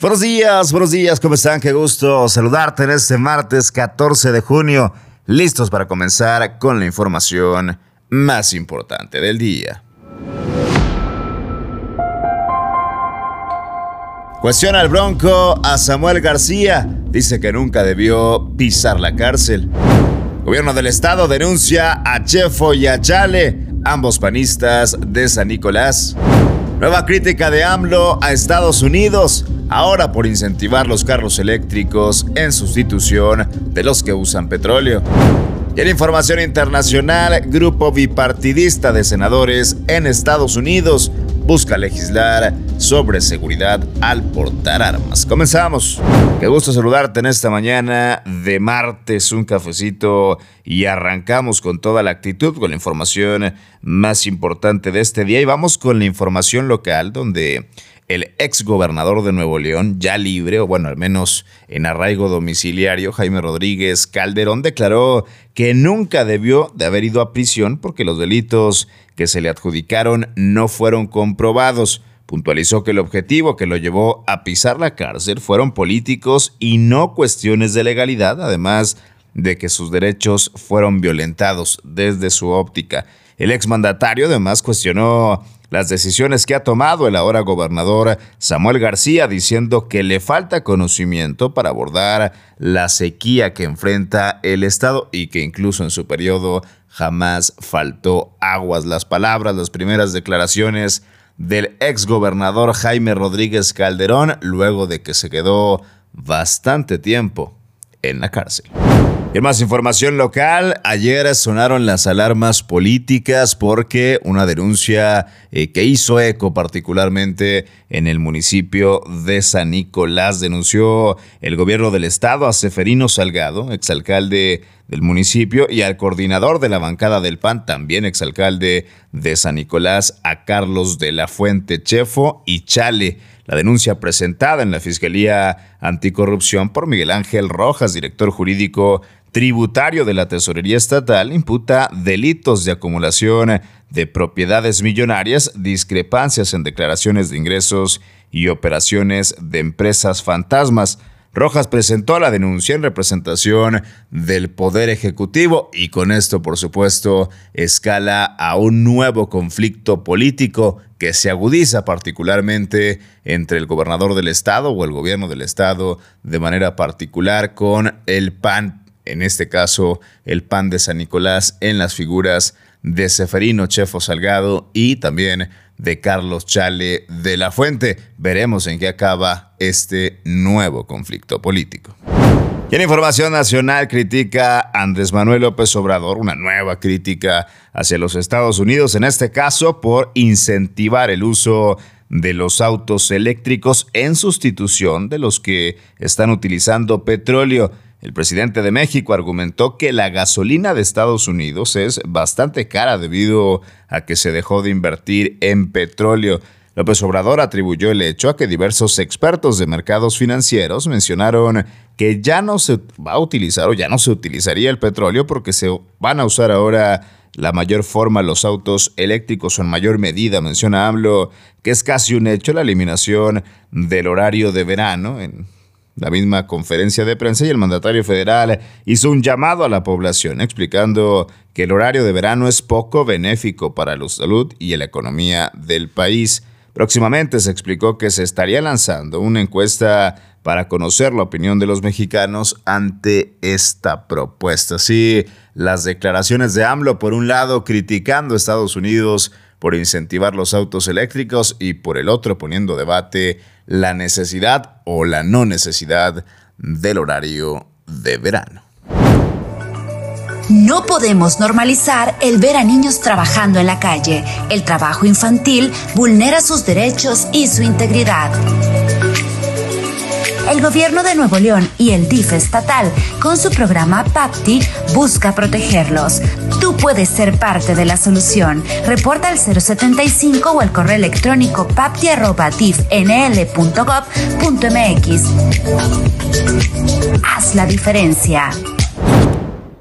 Buenos días, buenos días, ¿cómo están? Qué gusto saludarte en este martes 14 de junio, listos para comenzar con la información más importante del día. Cuestiona el Bronco a Samuel García, dice que nunca debió pisar la cárcel. Gobierno del Estado denuncia a Chefo y a Chale, ambos panistas de San Nicolás. Nueva crítica de AMLO a Estados Unidos, ahora por incentivar los carros eléctricos en sustitución de los que usan petróleo. Y en información internacional, grupo bipartidista de senadores en Estados Unidos busca legislar sobre seguridad al portar armas. Comenzamos. Qué gusto saludarte en esta mañana de martes, un cafecito y arrancamos con toda la actitud, con la información más importante de este día y vamos con la información local donde el ex gobernador de Nuevo León, ya libre, o bueno, al menos en arraigo domiciliario, Jaime Rodríguez Calderón, declaró que nunca debió de haber ido a prisión porque los delitos que se le adjudicaron no fueron comprobados. Puntualizó que el objetivo que lo llevó a pisar la cárcel fueron políticos y no cuestiones de legalidad, además de que sus derechos fueron violentados desde su óptica. El exmandatario además cuestionó las decisiones que ha tomado el ahora gobernador Samuel García, diciendo que le falta conocimiento para abordar la sequía que enfrenta el Estado y que incluso en su periodo jamás faltó aguas. Las palabras, las primeras declaraciones del exgobernador Jaime Rodríguez Calderón, luego de que se quedó bastante tiempo en la cárcel. Más información local, ayer sonaron las alarmas políticas porque una denuncia eh, que hizo eco particularmente en el municipio de San Nicolás denunció el gobierno del estado a Seferino Salgado, exalcalde del municipio, y al coordinador de la bancada del PAN, también exalcalde de San Nicolás, a Carlos de la Fuente Chefo y Chale la denuncia presentada en la Fiscalía Anticorrupción por Miguel Ángel Rojas, director jurídico tributario de la Tesorería Estatal, imputa delitos de acumulación de propiedades millonarias, discrepancias en declaraciones de ingresos y operaciones de empresas fantasmas. Rojas presentó la denuncia en representación del Poder Ejecutivo y con esto, por supuesto, escala a un nuevo conflicto político que se agudiza particularmente entre el gobernador del estado o el gobierno del estado de manera particular con el PAN, en este caso el PAN de San Nicolás en las figuras de Seferino Chefo Salgado y también de Carlos Chale de la Fuente. Veremos en qué acaba este nuevo conflicto político. Y en Información Nacional critica Andrés Manuel López Obrador una nueva crítica hacia los Estados Unidos, en este caso por incentivar el uso de los autos eléctricos en sustitución de los que están utilizando petróleo. El presidente de México argumentó que la gasolina de Estados Unidos es bastante cara debido a que se dejó de invertir en petróleo. López Obrador atribuyó el hecho a que diversos expertos de mercados financieros mencionaron que ya no se va a utilizar o ya no se utilizaría el petróleo porque se van a usar ahora la mayor forma los autos eléctricos o en mayor medida. Menciona AMLO que es casi un hecho la eliminación del horario de verano en la misma conferencia de prensa y el mandatario federal hizo un llamado a la población explicando que el horario de verano es poco benéfico para la salud y la economía del país. Próximamente se explicó que se estaría lanzando una encuesta para conocer la opinión de los mexicanos ante esta propuesta. Sí, las declaraciones de AMLO, por un lado, criticando a Estados Unidos por incentivar los autos eléctricos y por el otro poniendo debate la necesidad o la no necesidad del horario de verano. No podemos normalizar el ver a niños trabajando en la calle. El trabajo infantil vulnera sus derechos y su integridad el gobierno de Nuevo León y el DIF estatal, con su programa PAPTI, busca protegerlos. Tú puedes ser parte de la solución. Reporta al 075 o al correo electrónico papti.difnl.gov.mx. Haz la diferencia.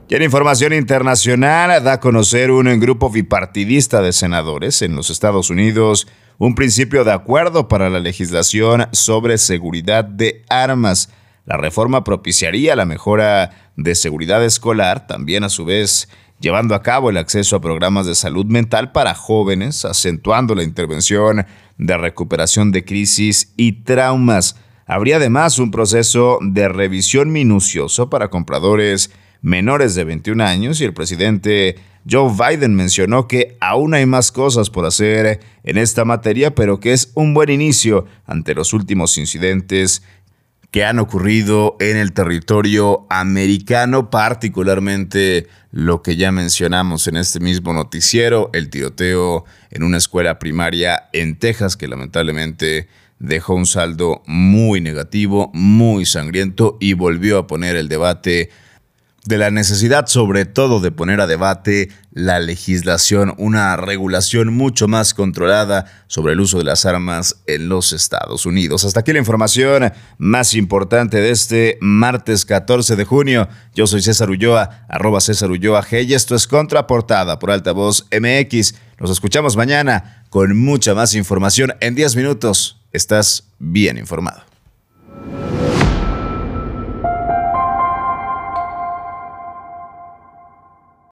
Y en información internacional, da a conocer un grupo bipartidista de senadores en los Estados Unidos un principio de acuerdo para la legislación sobre seguridad de armas. La reforma propiciaría la mejora de seguridad escolar, también a su vez llevando a cabo el acceso a programas de salud mental para jóvenes, acentuando la intervención de recuperación de crisis y traumas. Habría además un proceso de revisión minucioso para compradores menores de 21 años y el presidente Joe Biden mencionó que aún hay más cosas por hacer en esta materia, pero que es un buen inicio ante los últimos incidentes que han ocurrido en el territorio americano, particularmente lo que ya mencionamos en este mismo noticiero, el tiroteo en una escuela primaria en Texas que lamentablemente dejó un saldo muy negativo, muy sangriento y volvió a poner el debate de la necesidad sobre todo de poner a debate la legislación, una regulación mucho más controlada sobre el uso de las armas en los Estados Unidos. Hasta aquí la información más importante de este martes 14 de junio. Yo soy César Ulloa, arroba César Ulloa G y esto es Contraportada por Altavoz MX. Nos escuchamos mañana con mucha más información en 10 minutos. Estás bien informado.